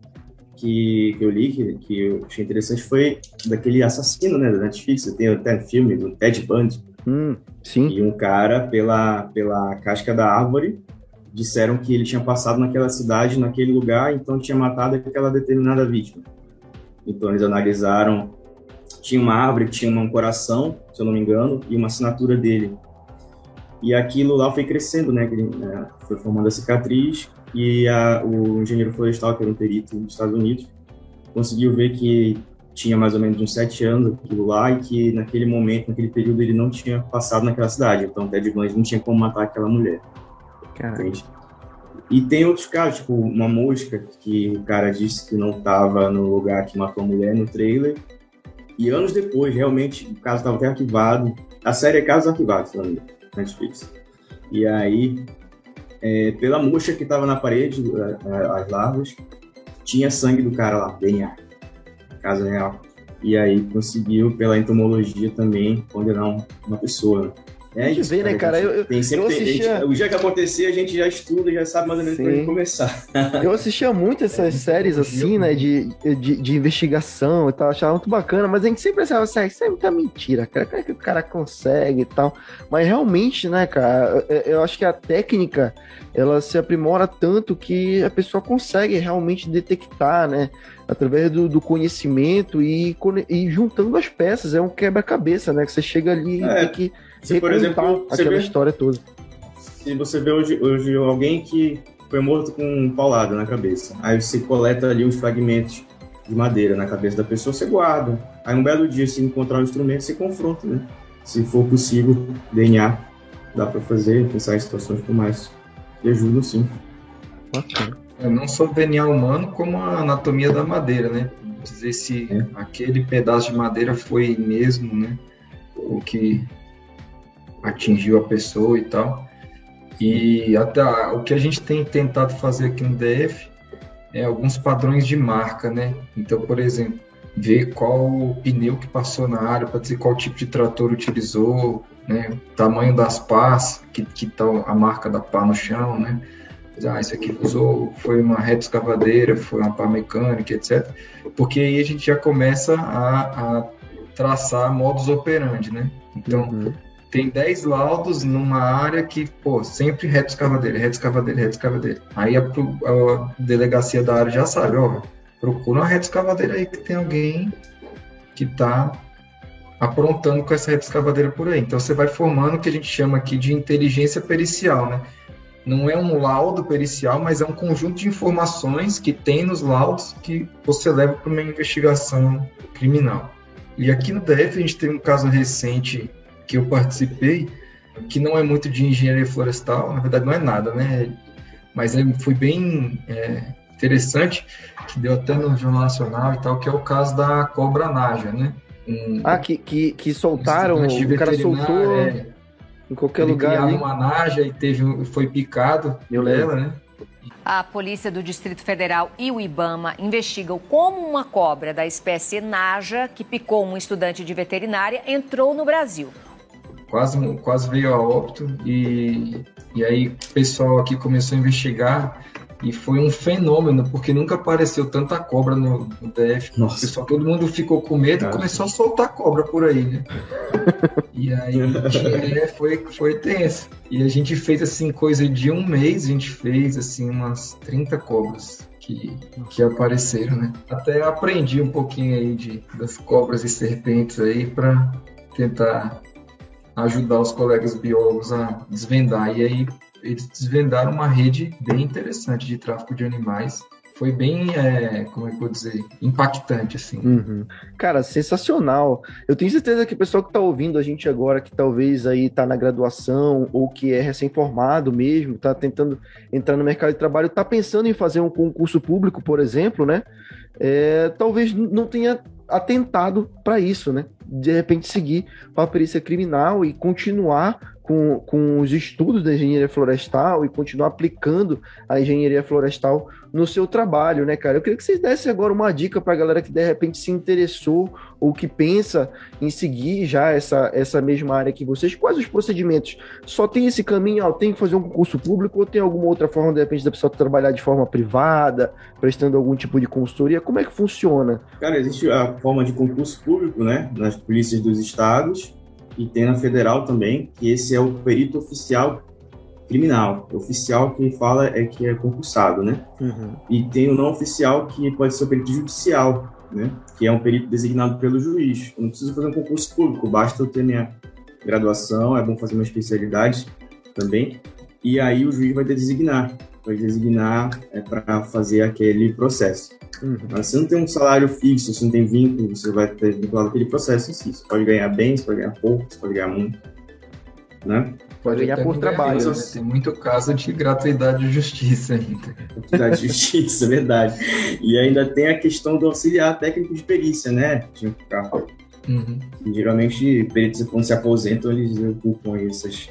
que, que eu li, que, que eu achei interessante, foi daquele assassino, né, da Netflix, tem até filme do Ted Bundy. Hum, sim. E um cara, pela, pela casca da árvore, disseram que ele tinha passado naquela cidade, naquele lugar, então tinha matado aquela determinada vítima. Então eles analisaram tinha uma árvore tinha um coração, se eu não me engano, e uma assinatura dele. E aquilo lá foi crescendo, né? né foi formando a cicatriz e a, o engenheiro florestal, que era um perito dos Estados Unidos, conseguiu ver que tinha mais ou menos uns sete anos aquilo lá e que naquele momento, naquele período, ele não tinha passado naquela cidade. Então, Ted Bundy não tinha como matar aquela mulher. Entende? E tem outros casos, tipo uma mosca que o cara disse que não estava no lugar que matou a mulher no trailer e anos depois, realmente, o caso estava até arquivado. A série é Casos Arquivados, na Netflix. E aí, é, pela mosca que estava na parede, as larvas, tinha sangue do cara lá, DNA. Caso real. E aí conseguiu, pela entomologia também, condenar uma pessoa. Né? É isso, ver, né, cara? Eu, tem sempre, eu assistia... Gente, o dia que acontecer, a gente já estuda, já sabe mais ou menos pra começar. (laughs) eu assistia muito essas séries assim, né, de, de, de, investigação e tal, achava muito bacana, mas a gente sempre pensava assim, isso é muita mentira, cara, como é que o cara consegue e tal. Mas realmente, né, cara, eu acho que a técnica, ela se aprimora tanto que a pessoa consegue realmente detectar, né, através do, do conhecimento e, e juntando as peças, é um quebra-cabeça, né, que você chega ali é. e tem que se, por exemplo, aquela vê, história toda. Se você vê hoje, hoje alguém que foi morto com um paulado na cabeça, aí você coleta ali os fragmentos de madeira na cabeça da pessoa, você guarda. Aí um belo dia, se encontrar o um instrumento, você confronta, né? Se for possível, DNA, dá para fazer, pensar em situações como essa. E ajuda sim. Okay. É, não só o DNA humano, como a anatomia da madeira, né? Dizer se é. aquele pedaço de madeira foi mesmo, né? O que atingiu a pessoa e tal. E até o que a gente tem tentado fazer aqui no DF é alguns padrões de marca, né? Então, por exemplo, ver qual pneu que passou na área, para dizer qual tipo de trator utilizou, né? Tamanho das pás, que, que tá a marca da pá no chão, né? Ah, isso aqui usou, foi uma reta escavadeira, foi uma pá mecânica, etc. Porque aí a gente já começa a, a traçar modus operandi, né? Então, uhum. Tem 10 laudos numa área que, pô, sempre reta escavadeira, reta escavadeira, reta escavadeira. Aí a, a delegacia da área já sabe, ó, procura uma reta escavadeira aí que tem alguém que tá aprontando com essa reta escavadeira por aí. Então você vai formando o que a gente chama aqui de inteligência pericial, né? Não é um laudo pericial, mas é um conjunto de informações que tem nos laudos que você leva para uma investigação criminal. E aqui no DF a gente tem um caso recente que eu participei, que não é muito de engenharia florestal, na verdade não é nada, né? Mas é, foi bem é, interessante, que deu até no Jornal Nacional e tal, que é o caso da cobra naja, né? Um, ah, que, que, que soltaram, o cara soltou é, em qualquer ele lugar. Ele uma naja e teve, foi picado por ela, né? A Polícia do Distrito Federal e o IBAMA investigam como uma cobra da espécie Naja, que picou um estudante de veterinária, entrou no Brasil. Quase, quase veio a óbito e, e aí o pessoal aqui começou a investigar e foi um fenômeno, porque nunca apareceu tanta cobra no, no DF. Nossa. Pessoal, todo mundo ficou com medo e começou a soltar cobra por aí, né? e aí é, foi, foi tenso. E a gente fez assim, coisa de um mês, a gente fez assim umas 30 cobras. Que, que apareceram, né? Até aprendi um pouquinho aí de, das cobras e serpentes aí para tentar ajudar os colegas biólogos a desvendar. E aí eles desvendaram uma rede bem interessante de tráfico de animais foi bem, é, como é que eu vou dizer, impactante, assim. Uhum. Cara, sensacional. Eu tenho certeza que o pessoal que está ouvindo a gente agora, que talvez aí está na graduação ou que é recém-formado mesmo, está tentando entrar no mercado de trabalho, está pensando em fazer um concurso público, por exemplo, né? É, talvez não tenha atentado para isso, né? De repente seguir a perícia criminal e continuar com, com os estudos da engenharia florestal e continuar aplicando a engenharia florestal no seu trabalho, né, cara? Eu queria que vocês dessem agora uma dica para a galera que de repente se interessou ou que pensa em seguir já essa, essa mesma área que vocês. Quais os procedimentos? Só tem esse caminho, ó, tem que fazer um concurso público ou tem alguma outra forma, de repente, da pessoa trabalhar de forma privada, prestando algum tipo de consultoria? Como é que funciona? Cara, existe a forma de concurso público, né, nas polícias dos estados e tem na federal também, que esse é o perito oficial criminal. O oficial quem fala é que é concursado, né? Uhum. E tem o não oficial que pode ser o perito judicial, né? Que é um perito designado pelo juiz. Eu não preciso fazer um concurso público, basta eu ter minha graduação, é bom fazer uma especialidade também. E aí o juiz vai designar, vai designar é, para fazer aquele processo. Uhum. Mas você não tem um salário fixo, você não tem vínculo, você vai ter vinculado aquele processo em si. Você pode ganhar bem, você pode ganhar pouco, você pode ganhar muito. Né? Pode ganhar por trabalho. Né? Tem muito caso de gratuidade de justiça ainda. Gratuidade de justiça, é verdade. E ainda tem a questão do auxiliar técnico de perícia, né? Tinha que ficar. Uhum. Geralmente, peritos, quando se aposentam, eles ocupam essas.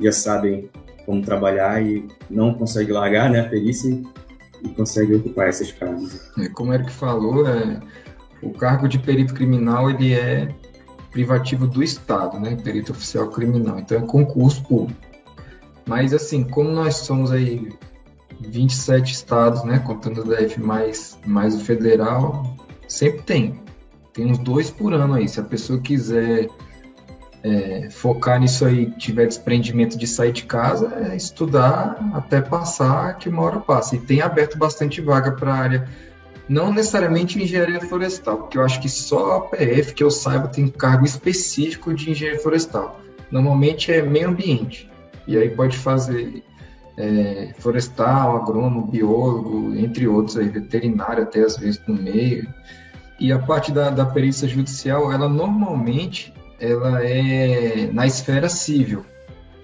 Já sabem como trabalhar e não conseguem largar né, a perícia e consegue ocupar essas casas. É, como o Eric falou, é, o cargo de perito criminal ele é privativo do Estado, né? Perito oficial criminal. Então é concurso público. Mas assim, como nós somos aí 27 estados, né? Contando o DF mais, mais o federal, sempre tem. Tem uns dois por ano aí. Se a pessoa quiser é, focar nisso aí, tiver desprendimento de sair de casa, é estudar até passar, que uma hora passa. E tem aberto bastante vaga para a área, não necessariamente engenharia florestal, porque eu acho que só a PF, que eu saiba, tem cargo específico de engenharia florestal. Normalmente é meio ambiente. E aí pode fazer é, florestal, agrônomo, biólogo, entre outros aí, veterinário até às vezes no meio. E a parte da, da perícia judicial, ela normalmente ela é na esfera civil,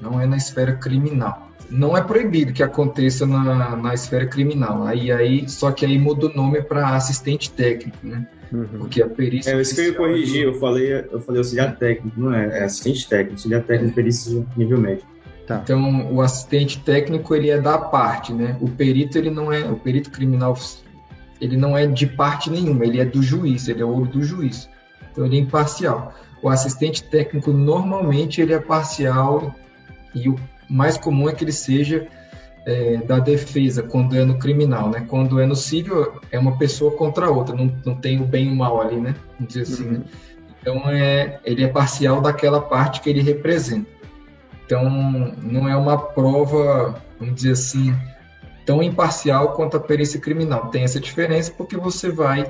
não é na esfera criminal. Não é proibido que aconteça na, na esfera criminal. Aí, aí, só que aí muda o nome para assistente técnico, né? Uhum. Porque a perícia. É isso que eu ia corrigir, eu falei, eu falei auxiliar técnico, não é? É assistente técnico, auxiliar técnico, perícia nível médio. Tá. Então, o assistente técnico ele é da parte, né? O perito ele não é, o perito criminal ele não é de parte nenhuma, ele é do juiz, ele é o olho do juiz. Então ele é imparcial. O assistente técnico normalmente ele é parcial e o mais comum é que ele seja é, da defesa quando é no criminal, né? Quando é no civil é uma pessoa contra outra, não, não tem o bem e o mal ali, né? Vamos dizer assim. Uhum. Então é, ele é parcial daquela parte que ele representa. Então não é uma prova, vamos dizer assim, tão imparcial quanto a perícia criminal. Tem essa diferença porque você vai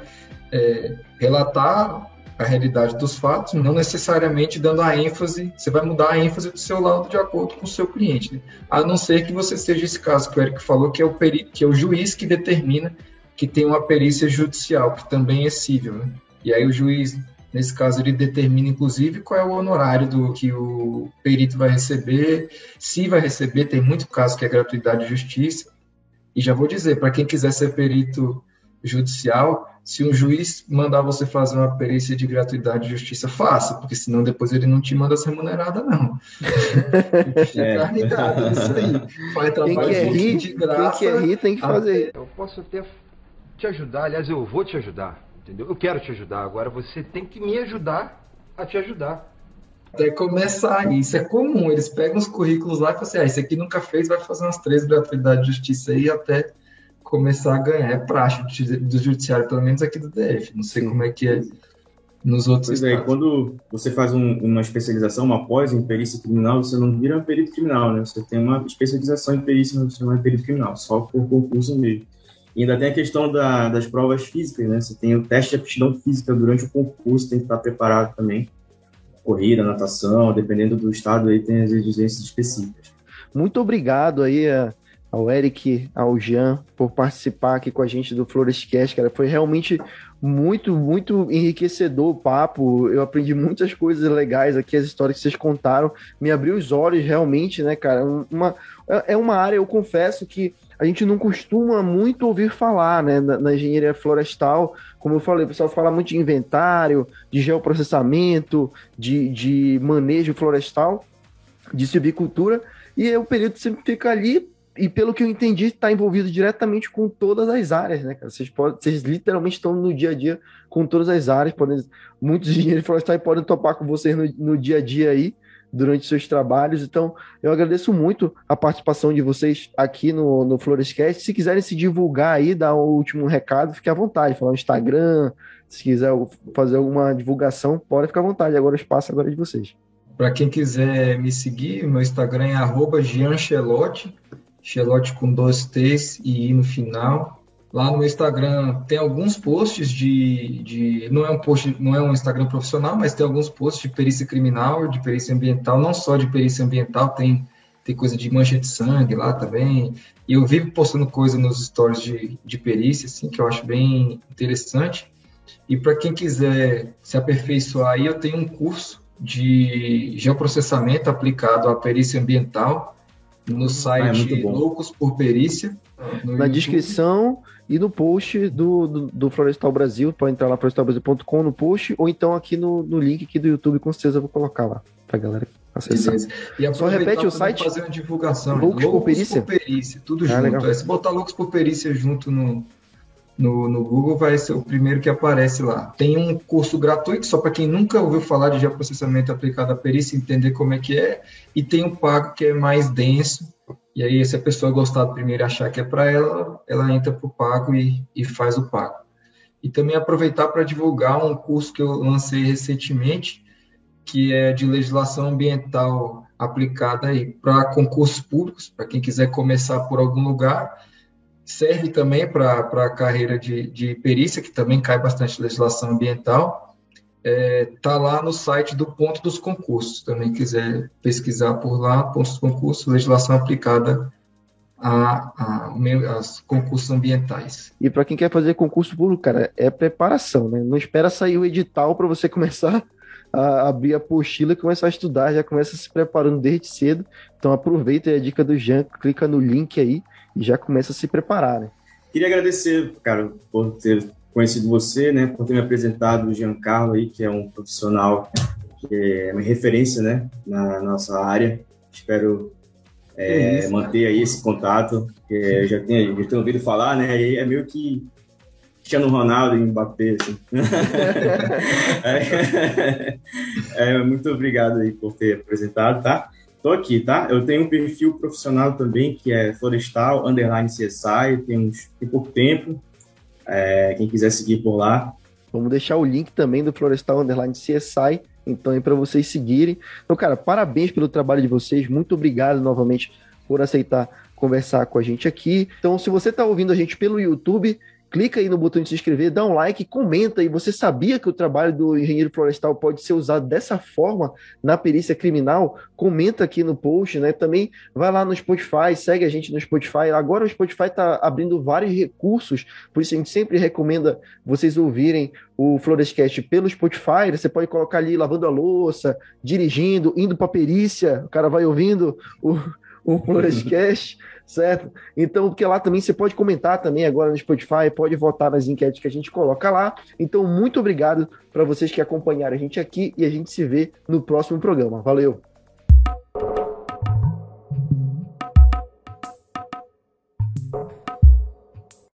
é, relatar a realidade dos fatos, não necessariamente dando a ênfase, você vai mudar a ênfase do seu lado de acordo com o seu cliente, né? a não ser que você seja esse caso que o Eric falou, que é o, perito, que é o juiz que determina que tem uma perícia judicial, que também é cível. Né? E aí o juiz, nesse caso, ele determina, inclusive, qual é o honorário do que o perito vai receber, se vai receber, tem muito caso que é gratuidade de justiça. E já vou dizer, para quem quiser ser perito judicial, se um juiz mandar você fazer uma perícia de gratuidade de justiça, faça, porque senão depois ele não te manda essa remunerada, não. (laughs) é. ligado, isso aí. Faz trabalho quem quer rir, de graça. Quem quer rir tem que fazer. Eu posso até te ajudar, aliás, eu vou te ajudar, entendeu? Eu quero te ajudar, agora você tem que me ajudar a te ajudar. Até começar, isso é comum, eles pegam os currículos lá e falam assim, ah, esse aqui nunca fez, vai fazer umas três gratuidades de justiça aí até começar a ganhar. É praxe do judiciário, pelo menos aqui do DF. Não sei Sim. como é que é nos outros pois é, estados. é, quando você faz um, uma especialização, uma pós em perícia criminal, você não vira perito criminal, né? Você tem uma especialização em perícia, você não é perito criminal, só por concurso mesmo. E ainda tem a questão da, das provas físicas, né? Você tem o teste de aptidão física durante o concurso, tem que estar preparado também. Corrida, natação, dependendo do estado, aí tem as exigências específicas. Muito obrigado aí a ao Eric, ao Jean, por participar aqui com a gente do Florescast, cara. Foi realmente muito, muito enriquecedor o papo. Eu aprendi muitas coisas legais aqui, as histórias que vocês contaram. Me abriu os olhos realmente, né, cara? Uma, é uma área, eu confesso que a gente não costuma muito ouvir falar, né, na, na, engenharia florestal. Como eu falei, o pessoal fala muito de inventário, de geoprocessamento, de, de manejo florestal, de silvicultura, e o período sempre fica ali e pelo que eu entendi, está envolvido diretamente com todas as áreas, né, cara? Vocês, podem, vocês literalmente estão no dia a dia com todas as áreas. Podem, muitos (laughs) engenheiros florestais podem topar com vocês no, no dia a dia aí, durante seus trabalhos. Então, eu agradeço muito a participação de vocês aqui no, no Florescast. Se quiserem se divulgar aí, dar o um último recado, fique à vontade. Falar no Instagram, se quiser fazer alguma divulgação, pode ficar à vontade. Agora o espaço agora é de vocês. Para quem quiser me seguir, meu Instagram é arroba Chelote com dois T's e I no final. Lá no Instagram tem alguns posts de, de, não é um post, não é um Instagram profissional, mas tem alguns posts de perícia criminal, de perícia ambiental, não só de perícia ambiental, tem tem coisa de mancha de sangue lá também. E eu vivo postando coisa nos stories de, de perícia, assim, que eu acho bem interessante. E para quem quiser se aperfeiçoar aí, eu tenho um curso de geoprocessamento aplicado à perícia ambiental, no site ah, é Loucos por Perícia. Na YouTube. descrição e no post do, do, do, Florestal Brasil, pode entrar lá florestalbrasil.com no post, ou então aqui no, no link aqui do YouTube, com certeza eu vou colocar lá pra galera acessar. Beleza. E Só repete o site. fazer uma divulgação. Loucos, Loucos por Perícia? Por Perícia, tudo ah, junto. É, se botar Loucos por Perícia junto no, no, no Google, vai ser o primeiro que aparece lá. Tem um curso gratuito, só para quem nunca ouviu falar de geoprocessamento aplicado à perícia, entender como é que é, e tem um pago que é mais denso, e aí se a pessoa gostar do primeiro e achar que é para ela, ela entra para o pago e, e faz o pago. E também aproveitar para divulgar um curso que eu lancei recentemente, que é de legislação ambiental aplicada aí para concursos públicos, para quem quiser começar por algum lugar, serve também para a carreira de, de perícia, que também cai bastante legislação ambiental. Está é, tá lá no site do Ponto dos Concursos. Também quiser pesquisar por lá, Pontos dos Concursos, legislação aplicada a, a, a, concursos ambientais. E para quem quer fazer concurso público, cara, é preparação, né? Não espera sair o edital para você (laughs) começar a abrir a apostila e começar a estudar, já começa se preparando desde cedo. Então aproveita a dica do Jean, clica no link aí e já começa a se preparar, né? Queria agradecer, cara, por ter conhecido você, né, por ter me apresentado o Giancarlo aí, que é um profissional que é uma referência, né, na nossa área. Espero é, é manter aí esse contato, que já tenho, já tenho ouvido falar, né, e é meio que Cristiano Ronaldo e Mbappé. Assim. (laughs) (laughs) é, é, muito obrigado aí por ter apresentado, tá? Tô aqui, tá? Eu tenho um perfil profissional também, que é Florestal, underline CSI, tem, uns, tem pouco tempo, é, quem quiser seguir por lá. Vamos deixar o link também do Florestal Underline CSI, então aí para vocês seguirem. Então, cara, parabéns pelo trabalho de vocês, muito obrigado novamente por aceitar conversar com a gente aqui. Então, se você está ouvindo a gente pelo YouTube, clica aí no botão de se inscrever, dá um like, comenta aí. Você sabia que o trabalho do engenheiro florestal pode ser usado dessa forma na perícia criminal? Comenta aqui no post, né? Também vai lá no Spotify, segue a gente no Spotify. Agora o Spotify está abrindo vários recursos, por isso a gente sempre recomenda vocês ouvirem o Florescast pelo Spotify. Você pode colocar ali lavando a louça, dirigindo, indo para perícia. O cara vai ouvindo o, o Florescast (laughs) certo? Então, porque lá também você pode comentar também agora no Spotify, pode votar nas enquetes que a gente coloca lá. Então, muito obrigado para vocês que acompanharam a gente aqui e a gente se vê no próximo programa. Valeu!